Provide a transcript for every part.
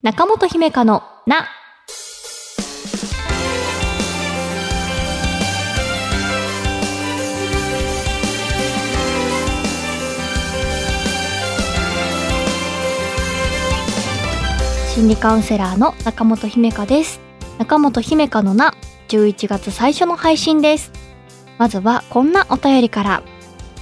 中本姫香のな。心理カウンセラーの中本姫香です。中本姫香のな、11月最初の配信です。まずはこんなお便りから。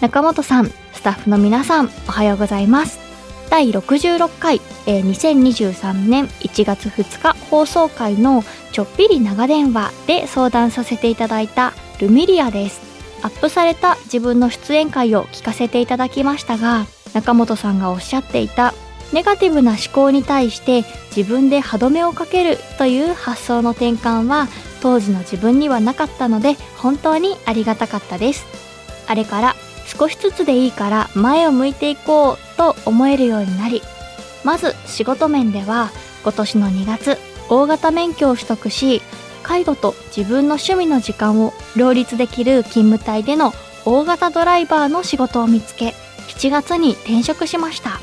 中本さん、スタッフの皆さん、おはようございます。第66回、えー2023年1月2日放送回のちょっぴり長電話で相談させていただいたルミリアです。アップされた自分の出演会を聞かせていただきましたが、中本さんがおっしゃっていたネガティブな思考に対して自分で歯止めをかけるという発想の転換は当時の自分にはなかったので本当にありがたかったです。あれから少しずつでいいから前を向いていこうと思えるようになりまず仕事面では今年の2月大型免許を取得し介護と自分の趣味の時間を両立できる勤務帯での大型ドライバーの仕事を見つけ7月に転職しました。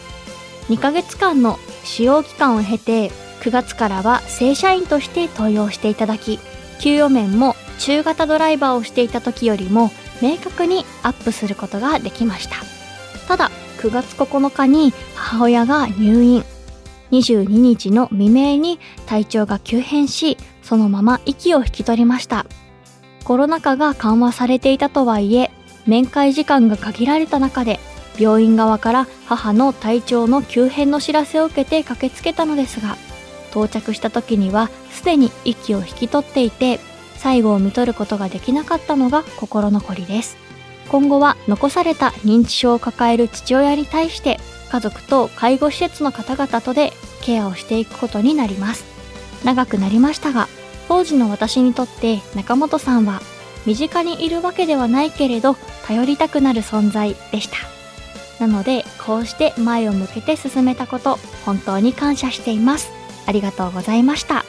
2ヶ月間の使用期間を経て9月からは正社員として登用していただき給与面も中型ドライバーをしていた時よりも明確にアップすることができました。ただ9月9日に母親が入院。22日の未明に体調が急変しそのまま息を引き取りました。コロナ禍が緩和されていたとはいえ面会時間が限られた中で病院側から母の体調の急変の知らせを受けて駆けつけたのですが到着した時にはすでに息を引き取っていて最後を見とることができなかったのが心残りです。今後は残された認知症を抱える父親に対して家族と介護施設の方々とでケアをしていくことになります。長くなりましたが当時の私にとって中本さんは身近にいるわけではないけれど頼りたくなる存在でした。なのでこうして前を向けて進めたこと本当に感謝しています。ありがとうございました。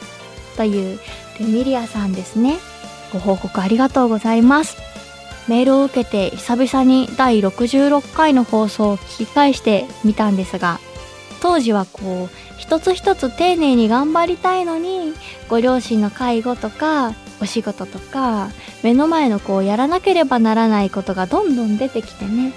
というルミリアさんですね。ご報告ありがとうございます。メールを受けて久々に第66回の放送を聞き返してみたんですが当時はこう一つ一つ丁寧に頑張りたいのにご両親の介護とかお仕事とか目の前のこうやらなければならないことがどんどん出てきてね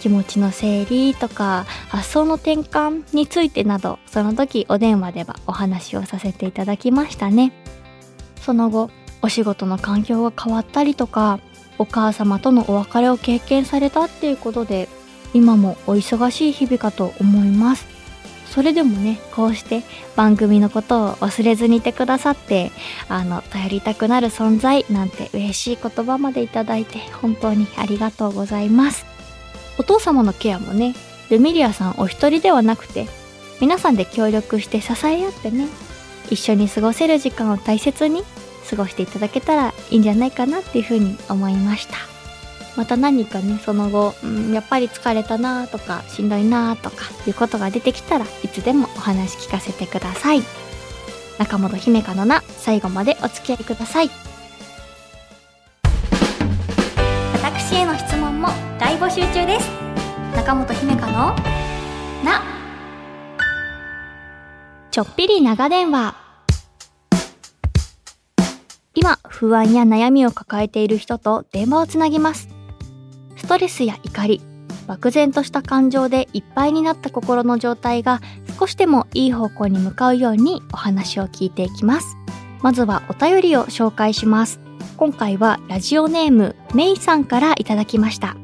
気持ちの整理とか発想の転換についてなどその時お電話ではお話をさせていただきましたね。その後お仕事の環境が変わったりとかお母様とのお別れを経験されたっていうことで今もお忙しい日々かと思います。それでもねこうして番組のことを忘れずにいてくださってあの頼りたくなる存在なんて嬉しい言葉までいただいて本当にありがとうございます。お父様のケアもねルミリアさんお一人ではなくて皆さんで協力して支え合ってね一緒に過ごせる時間を大切に過ごしていただけたらいいんじゃないかなっていうふうに思いました。また何かねその後、うん、やっぱり疲れたなとかしんどいなとかいうことが出てきたらいつでもお話聞かせてください。中本姫香のな最後までお付き合いください。私への質問も大募集中です。中本姫香のなちょっぴり長電話今不安や悩みを抱えている人と電話をつなぎます。ストレスや怒り漠然とした感情でいっぱいになった心の状態が少しでもいい方向に向かうようにお話を聞いていきます。まずはお便りを紹介します。今回はラジオネームメイさんからいただきました。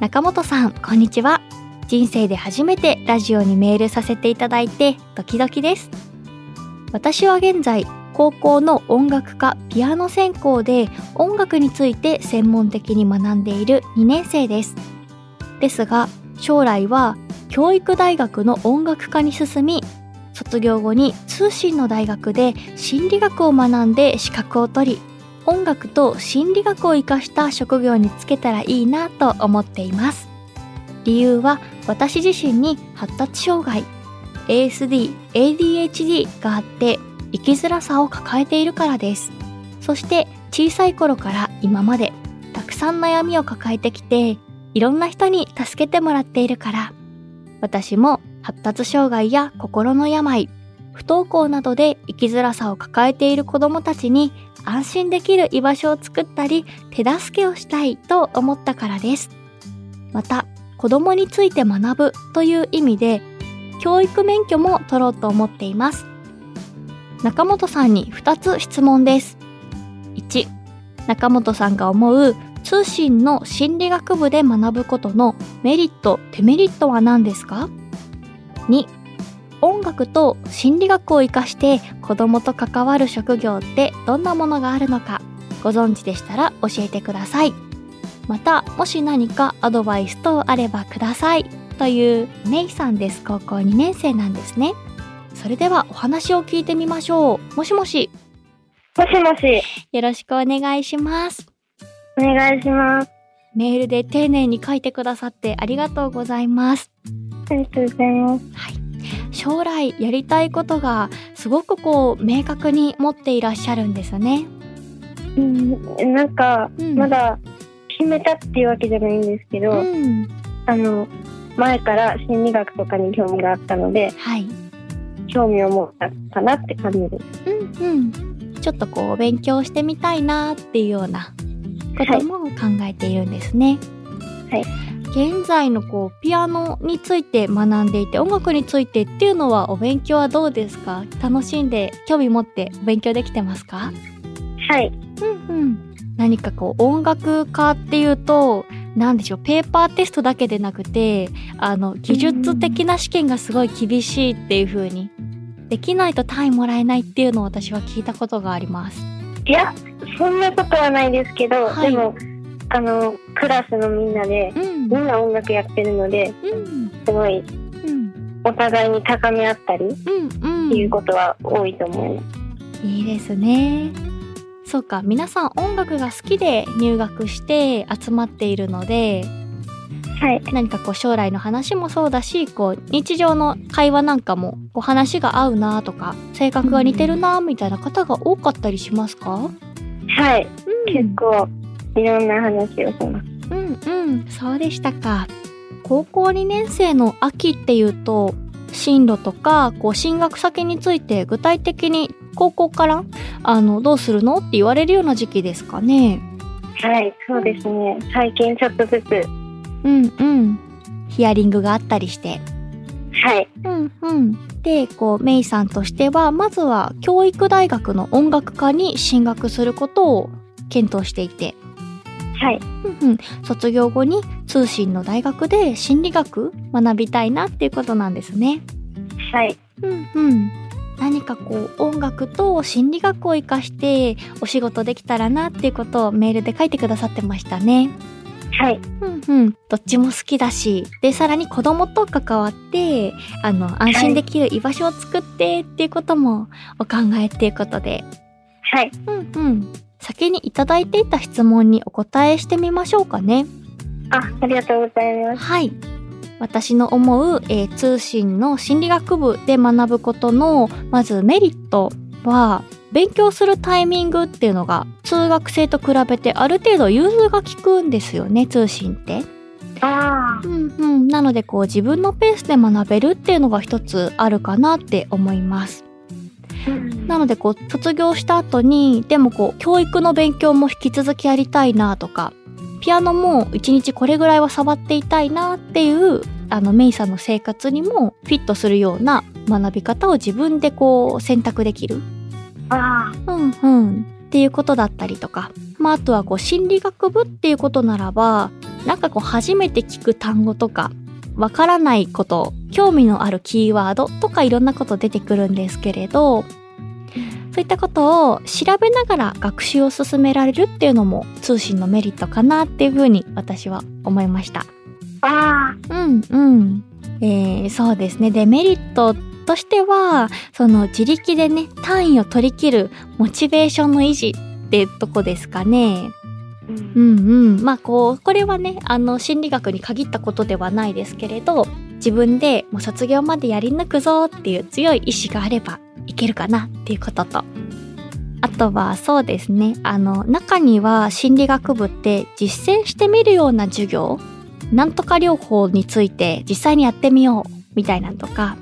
中本さんこんにちは。人生で初めてラジオにメールさせていただいてドキドキです。私は現在高校の音楽科ピアノ専攻で音楽について専門的に学んでいる2年生です。ですが将来は教育大学の音楽科に進み卒業後に通信の大学で心理学を学んで資格を取り音楽と心理学を生かした職業に就けたらいいなと思っています。理由は私自身に発達障害。ASD、ADHD があって生きづらさを抱えているからです。そして小さい頃から今までたくさん悩みを抱えてきていろんな人に助けてもらっているから。私も発達障害や心の病不登校などで生きづらさを抱えている子どもたちに安心できる居場所を作ったり手助けをしたいと思ったからです。また子どもについて学ぶという意味で教育免許も取ろうと思っています。中本さんに2つ質問です。1中本さんが思う通信の心理学部で学ぶことのメリットデメリットは何ですか？2音楽と心理学を活かして子供と関わる職業ってどんなものがあるのかご存知でしたら教えてください。またもし何かアドバイス等あればください。というメイさんです。高校2年生なんですね。それではお話を聞いてみましょう。もしもし。もしもし、よろしくお願いします。お願いします。メールで丁寧に書いてくださってありがとうございます。ありがとうございます。将来やりたいことがすごくこう明確に持っていらっしゃるんですね。うん、なんか、うん。まだ決めたっていうわけじゃないんですけど、うん。あの、前から心理学とかに興味があったので、はい興味を持ったかなって感じです。うんうんちょっとこう勉強してみたいなっていうようなことも考えているんですね。はい現在のこうピアノについて学んでいて音楽についてっていうのはお勉強はどうですか？楽しんで興味持ってお勉強できてますか？はい。うんうん何かこう音楽家っていうと何でしょうペーパーテストだけでなくてあの技術的な試験がすごい厳しいっていう風にできないと単位もらえないっていうのを私は聞いたことがあります。いや、そんなことはないですけど、はいでも、あの、クラスのみんなで、うんみんな音楽やってるので、うんすごい、うんお互いに高め合ったりっうんていうことは多いと思います。いいですね。そうか皆さん音楽が好きで入学して集まっているのではい。何かこう将来の話もそうだしこう日常の会話なんかもこう話が合うなとか性格が似てるなみたいな方が多かったりしますか、はい。うん、結構、いろんな話をします。うんうんそうでしたか高校2年生の秋っていうと進路とかこう進学先について具体的に高校からあのどうするのって言われるような時期ですかね。はい、そうですね。最近ちょっとずつ、うんうん。ヒアリングがあったりして。はい、うんうん。でこうメイさんとしてはまずは教育大学の音楽科に進学することを検討していてはい、うんうん、卒業後に通信の大学で心理学学びたいなっていうことなんですね。はい、うんうん。何かこう音楽と心理学を活かしてお仕事できたらなっていうことをメールで書いてくださってましたね。はい、うんうん。どっちも好きだし、で、さらに子供と関わって、あの、安心できる居場所を作ってっていうこともお考えっていうことで、はい、うんうん。先にいただいていた質問にお答えしてみましょうかね。あ、ありがとうございます。はい。私の思う、えー通信の心理学部で学ぶことの、まずメリットは、勉強するタイミングっていうのが、通学生と比べてある程度融通が利くんですよね、通信って。あうんうん。なので、こう自分のペースで学べるっていうのが一つあるかなって思います。なので、こう卒業した後に、でもこう教育の勉強も引き続きやりたいなとか、ピアノも一日これぐらいは触っていたいなっていう、あのメイさんの生活にもフィットするような学び方を自分でこう選択できる。あうんうん。っていうことだったりとか。まあ、あとはこう心理学部っていうことならば、なんかこう初めて聞く単語とか、わからないこと、興味のあるキーワードとかいろんなこと出てくるんですけれど、そういったことを調べながら学習を進められるっていうのも通信のメリットかなっていうふうに私は思いました。あ、あうんうん。えー、そうですね。デメリットとしては、その自力でね、単位を取り切るモチベーションの維持ってとこですかね。うんうん。まあこう、これはね、あの心理学に限ったことではないですけれど、自分でもう卒業までやり抜くぞっていう強い意志があればいけるかなっていうことと。あとはそうですね、あの中には心理学部って実践してみるような授業、なんとか療法について実際にやってみようみたいなのとか、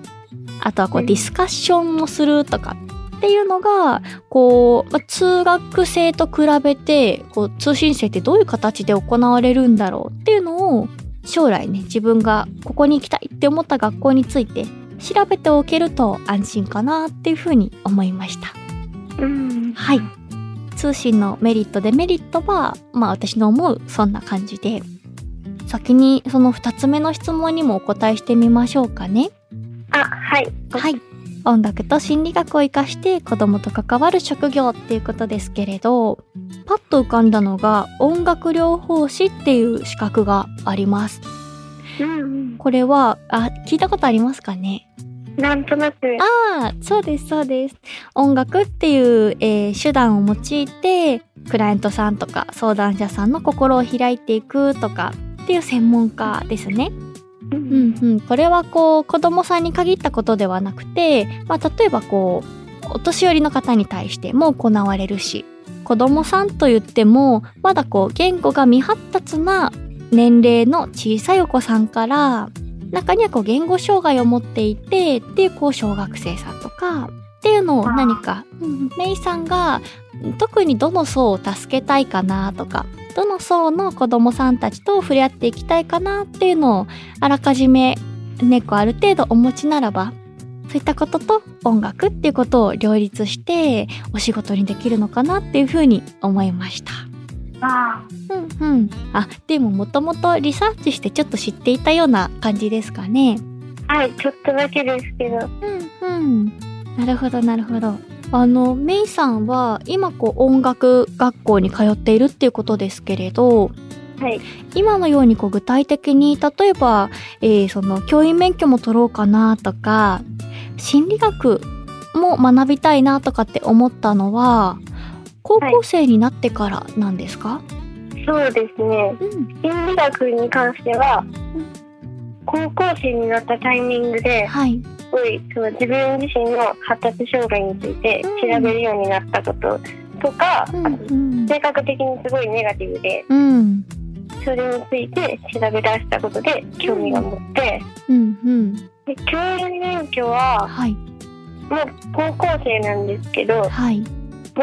あとはこう、うん。ディスカッションをするとかっていうのが、こう、まあ通学生と比べて、こう、通信制ってどういう形で行われるんだろうっていうのを、将来ね、自分がここに行きたいって思った学校について調べておけると安心かなっていうふうに思いました。うん。はい。通信のメリットデメリットは、まあ私の思うそんな感じで、先にその二つ目の質問にもお答えしてみましょうかね。あ、はい。はい。音楽と心理学を活かして子供と関わる職業っていうことですけれど、パッと浮かんだのが音楽療法士っていう資格があります。うんこれは、あ、聞いたことありますかね？うん。なんとなく。ああ、そうです、そうです。音楽っていう、えー手段を用いて、クライアントさんとか相談者さんの心を開いていくとかっていう専門家ですね。ううんうん。これはこう、子供さんに限ったことではなくて、まあ例えばこう、お年寄りの方に対しても行われるし、子供さんと言っても、まだこう、言語が未発達な年齢の小さいお子さんから、中にはこう言語障害を持っていてっていうこう小学生さんとかっていうのを何か、うん、メイさんが特にどの層を助けたいかなとかどの層の子供さんたちと触れ合っていきたいかなっていうのをあらかじめ猫ある程度お持ちならばそういったことと音楽っていうことを両立してお仕事にできるのかなっていうふうに思いました。あうんうん。あ、でももともとリサーチしてちょっと知っていたような感じですかね。あ。はい、ちょっとだけですけど。うんうん。なるほどなるほど。あの、メイさんは今こう音楽学校に通っているっていうことですけれど、はい。今のようにこう具体的に例えば、えーその教員免許も取ろうかなとか、心理学も学びたいなとかって思ったのは、高校生になってからなんですか、そうですね。うん。心理学に関しては、高校生になったタイミングで、はい。すごいその自分自身の発達障害について調べるようになったこととか、うん。性格的にすごいネガティブで、うん。それについて調べ出したことで興味が持って、うんうん。で教員免許ははい。もう高校生なんですけど、はい。も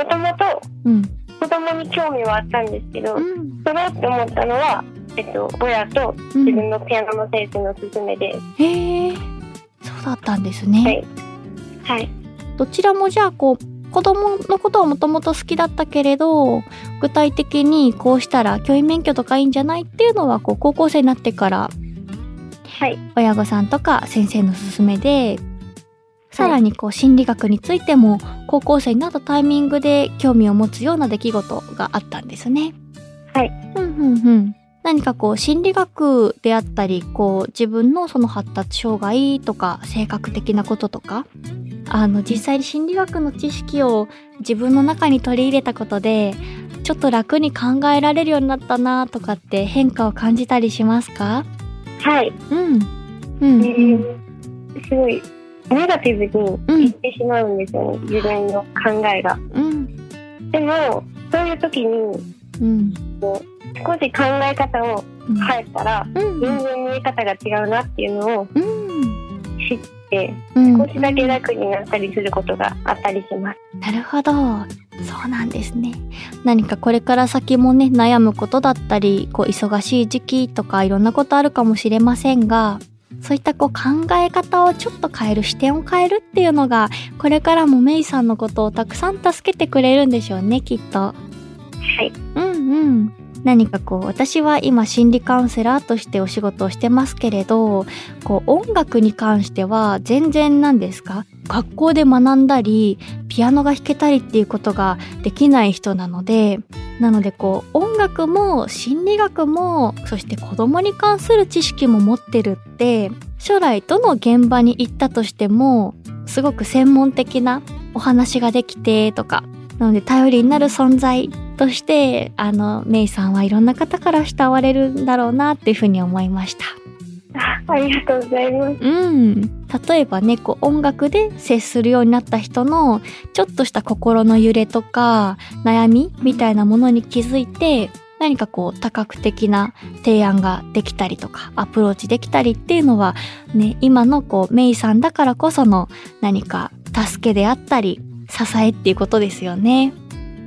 ともとうん。子供に興味はあったんですけど、うん。取ろうって思ったのは、えっと、親とうん自分のピアノの先生の勧めで、へえ。そうだったんですね。はいはい。どちらもじゃあこう子供のことはもともと好きだったけれど具体的にこうしたら教員免許とかいいんじゃないっていうのはこう高校生になってからはい。親御さんとか先生の勧めでさらにこう心理学についても高校生になったタイミングで興味を持つような出来事があったんですね。はい。うんうんうん。何かこう心理学であったりこう自分のその発達障害とか性格的なこととかあの実際に心理学の知識を自分の中に取り入れたことでちょっと楽に考えられるようになったなとかって変化を感じたりしますか？はい。うん。うん、えうん。ーすごい、ネガティブに言ってしまうんですよね、自分の考えが。うん。でも、そういう時に、うん。少し考え方をうん。変えたら、うん。全然見え方が違うなっていうのをうん。知って、うん。少しだけ楽になったりすることがあったりします。なるほど。そうなんですね。何かこれから先もね、悩むことだったり、こう、忙しい時期とかいろんなことあるかもしれませんが、そういったこう考え方をちょっと変える、視点を変えるっていうのが、これからもメイさんのことをたくさん助けてくれるんでしょうね、きっと。はい。うんうん。何かこう、私は今心理カウンセラーとしてお仕事をしてますけれど、こう、音楽に関しては全然なんですか？学校で学んだり、ピアノが弾けたりっていうことができない人なので、なのでこう、音楽も心理学も、そして子供に関する知識も持ってるって、将来どの現場に行ったとしても、すごく専門的なお話ができてとか、なので頼りになる存在として、あの、メイさんはいろんな方から慕われるんだろうなっていうふうに思いました。あありがとうございます。うん。例えばね、こう音楽で接するようになった人のちょっとした心の揺れとか悩みみたいなものに気づいて、何かこう多角的な提案ができたりとかアプローチできたりっていうのはね今のこうメイさんだからこその何か助けであったり支えっていうことですよね。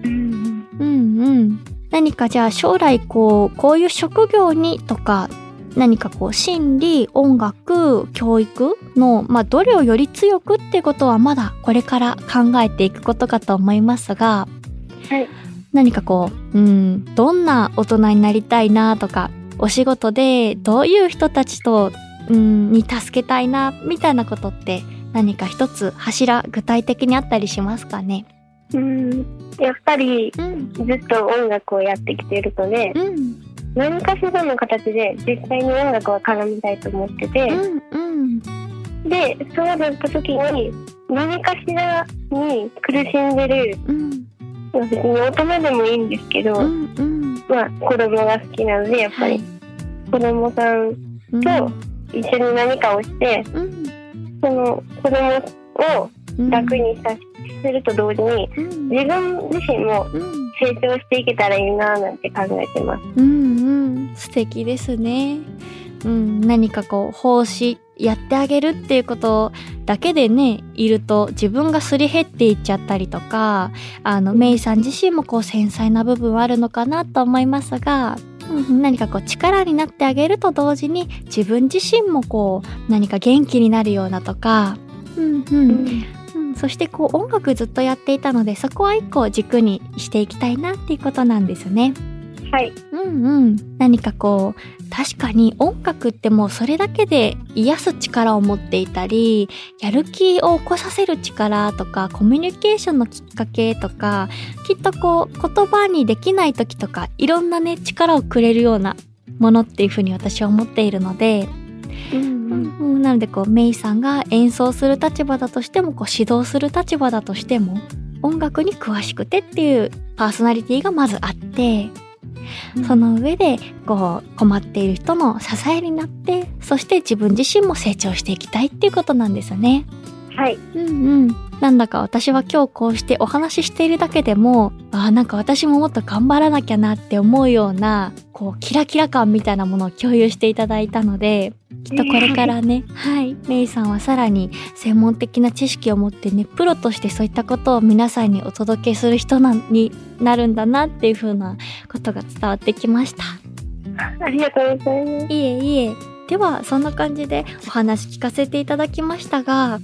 うんうんうん。何かじゃあ将来こうこういう職業にとか何かこう心理音楽教育の、まあ、どれをより強くっていうことはまだこれから考えていくことかと思いますが、はい何かこう、うん、どんな大人になりたいなとかお仕事でどういう人たちと、うん、に助けたいなみたいなことって何か一つ柱具体的にあったりしますかね？うん。やっぱりうんずっと音楽をやってきているのでうん。何かしらの形で実際に音楽を絡みたいと思ってて、うん。うん。でそうなった時に何かしらに苦しんでるうん。別に大人でもいいんですけど、うんうん。まあ子供が好きなのでやっぱり子供さんうん。と一緒に何かをして、うん。その子供をうん楽にさせると同時にうん。自分自身もうん。成長していけたらいいななんて考えてます。うんうん。素敵ですね。うん、何かこう奉仕やってあげるっていうことだけでねいると自分がすり減っていっちゃったりとかあのメイさん自身もこう繊細な部分はあるのかなと思いますが、うん、何かこう力になってあげると同時に自分自身もこう何か元気になるようなとか、うんうん。うん、そしてこう音楽ずっとやっていたのでそこは一個軸にしていきたいなっていうことなんですね。はい、うんうん。何かこう、確かに音楽ってもうそれだけで癒す力を持っていたり、やる気を起こさせる力とか、コミュニケーションのきっかけとか、きっとこう、言葉にできない時とか、いろんなね、力をくれるようなものっていうふうに私は思っているので、うんうん、なのでこうメイさんが演奏する立場だとしてもこう指導する立場だとしても音楽に詳しくてっていうパーソナリティがまずあってその上でこう困っている人の支えになってそして自分自身も成長していきたいっていうことなんですよね。はい、うんうん。なんだか私は今日こうしてお話ししているだけでも、ああ、なんか私ももっと頑張らなきゃなって思うような、こう、キラキラ感みたいなものを共有していただいたので、きっとこれからね、はい、メイさんはさらに専門的な知識を持ってね、プロとしてそういったことを皆さんにお届けする人なになるんだなっていう風なことが伝わってきました。ありがとうございます。いえいえ。では、そんな感じでお話聞かせていただきましたが、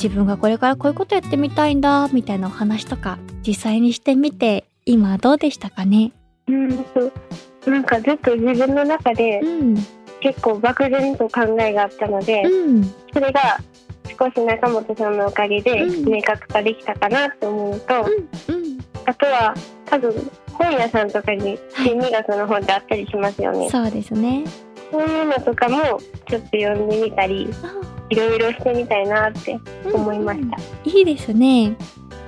自分がこれからこういうことやってみたいんだ、みたいなお話とか、実際にしてみて、今どうでしたかね？うんとなんかずっと自分の中でうん。結構漠然と考えがあったので、うん。それが少し中本さんのおかげでうん明確化できたかなと思うのと、うん。あとは多分本屋さんとかに心理学の本ってあったりしますよね。そうですね。そういうのとかもちょっと読んでみたりいろいろしてみたいなって思いました。いいですね。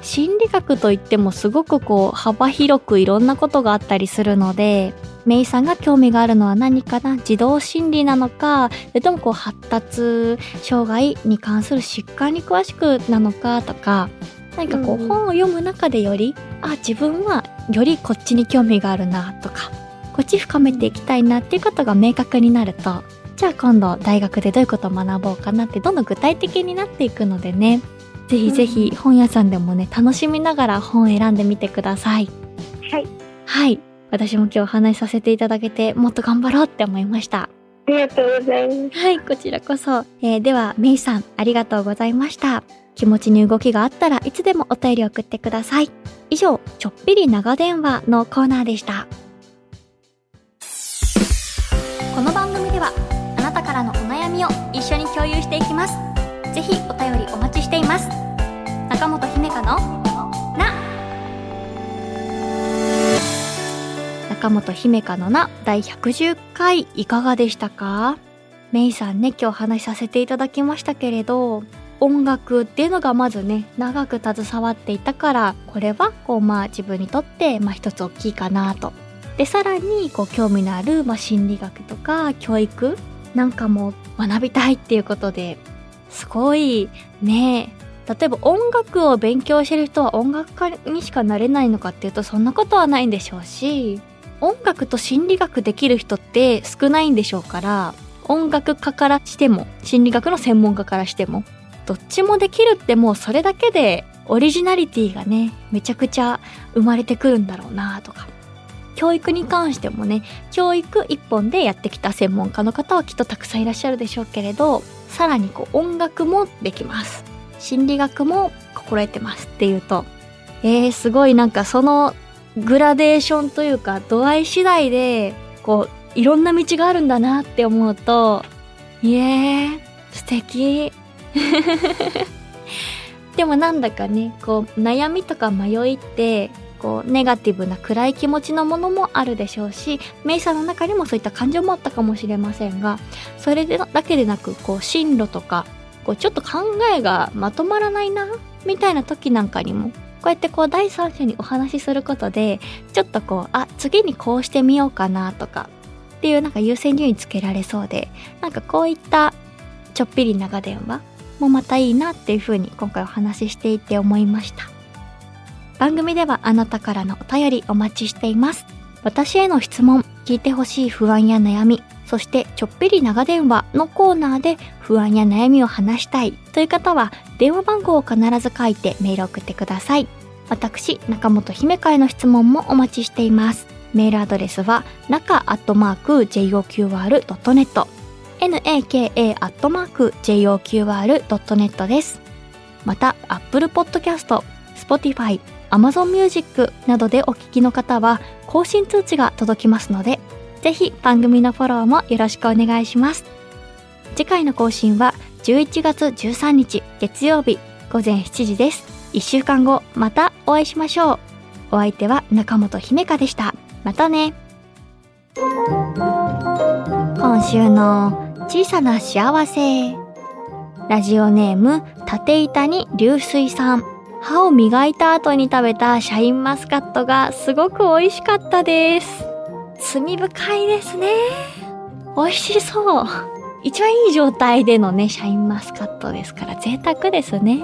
心理学といってもすごくこう幅広くいろんなことがあったりするので、メイさんが興味があるのは何かな？児童心理なのか、それともこう発達障害に関する疾患に詳しくなのかとか、何かこううん本を読む中でより、あ、自分はよりこっちに興味があるなとか、こっち深めていきたいなっていうことが明確になると、じゃあ今度大学でどういうことを学ぼうかなってどんどん具体的になっていくのでね。ぜひぜひ本屋さんでもね、楽しみながら本を選んでみてください。はい、はい。私も今日お話しさせていただけて、もっと頑張ろうって思いました。ありがとうございます。はい、こちらこそ。えーでは、メイさん、ありがとうございました。気持ちに動きがあったらいつでもお便り送ってください。以上、ちょっぴり長電話のコーナーでした。この番組では、あなたからのお悩みを一緒に共有していきます。ぜひお便りお待ちしています。中本姫香のな中本姫香のな第110回いかがでしたか？メイさんね今日話しさせていただきましたけれど音楽っていうのがまずね長く携わっていたからこれはこうまあ自分にとってまあ一つ大きいかなと。でさらにこう興味のある、まあ、心理学とか教育なんかもう学びたいっていうことですごいね。例えば音楽を勉強してる人は音楽家にしかなれないのかっていうとそんなことはないんでしょうし音楽と心理学できる人って少ないんでしょうから音楽家からしても心理学の専門家からしてもどっちもできるってもうそれだけでオリジナリティがねめちゃくちゃ生まれてくるんだろうなとか。教育に関してもね教育一本でやってきた専門家の方はきっとたくさんいらっしゃるでしょうけれどさらにこう音楽もできます。心理学も心得てますっていうとえー、すごいなんかそのグラデーションというか度合い次第でこういろんな道があるんだなって思うといえー素敵。でもなんだかねこう悩みとか迷いってこうネガティブな暗い気持ちのものもあるでしょうしメイさんの中にもそういった感情もあったかもしれませんがそれでだけでなくこう進路とかこうちょっと考えがまとまらないなみたいな時なんかにもこうやってこう第三者にお話しすることでちょっとこうあ次にこうしてみようかなとかっていうなんか優先順位つけられそうでなんかこういったちょっぴり長電話もまたいいなっていうふうに今回お話ししていて思いました。番組ではあなたからのお便りお待ちしています。私への質問聞いてほしい不安や悩みそしてちょっぴり長電話のコーナーで不安や悩みを話したいという方は電話番号を必ず書いてメール送ってください。私中本姫香への質問もお待ちしています。メールアドレスは中アットマーク JOQR.net naka アットマーク JOQR.net です。また Apple Podcast、Spotify、Amazon Music などでお聞きの方は更新通知が届きますのでぜひ番組のフォローもよろしくお願いします。次回の更新は11月13日月曜日午前7時です。1週間後またお会いしましょう。お相手は中本姫香でした。またね。今週の小さな幸せ。ラジオネーム縦板に流水さん。歯を磨いた後に食べたシャインマスカットがすごく美味しかったです。罪深いですね。美味しそう。一番いい状態でのねシャインマスカットですから贅沢ですね。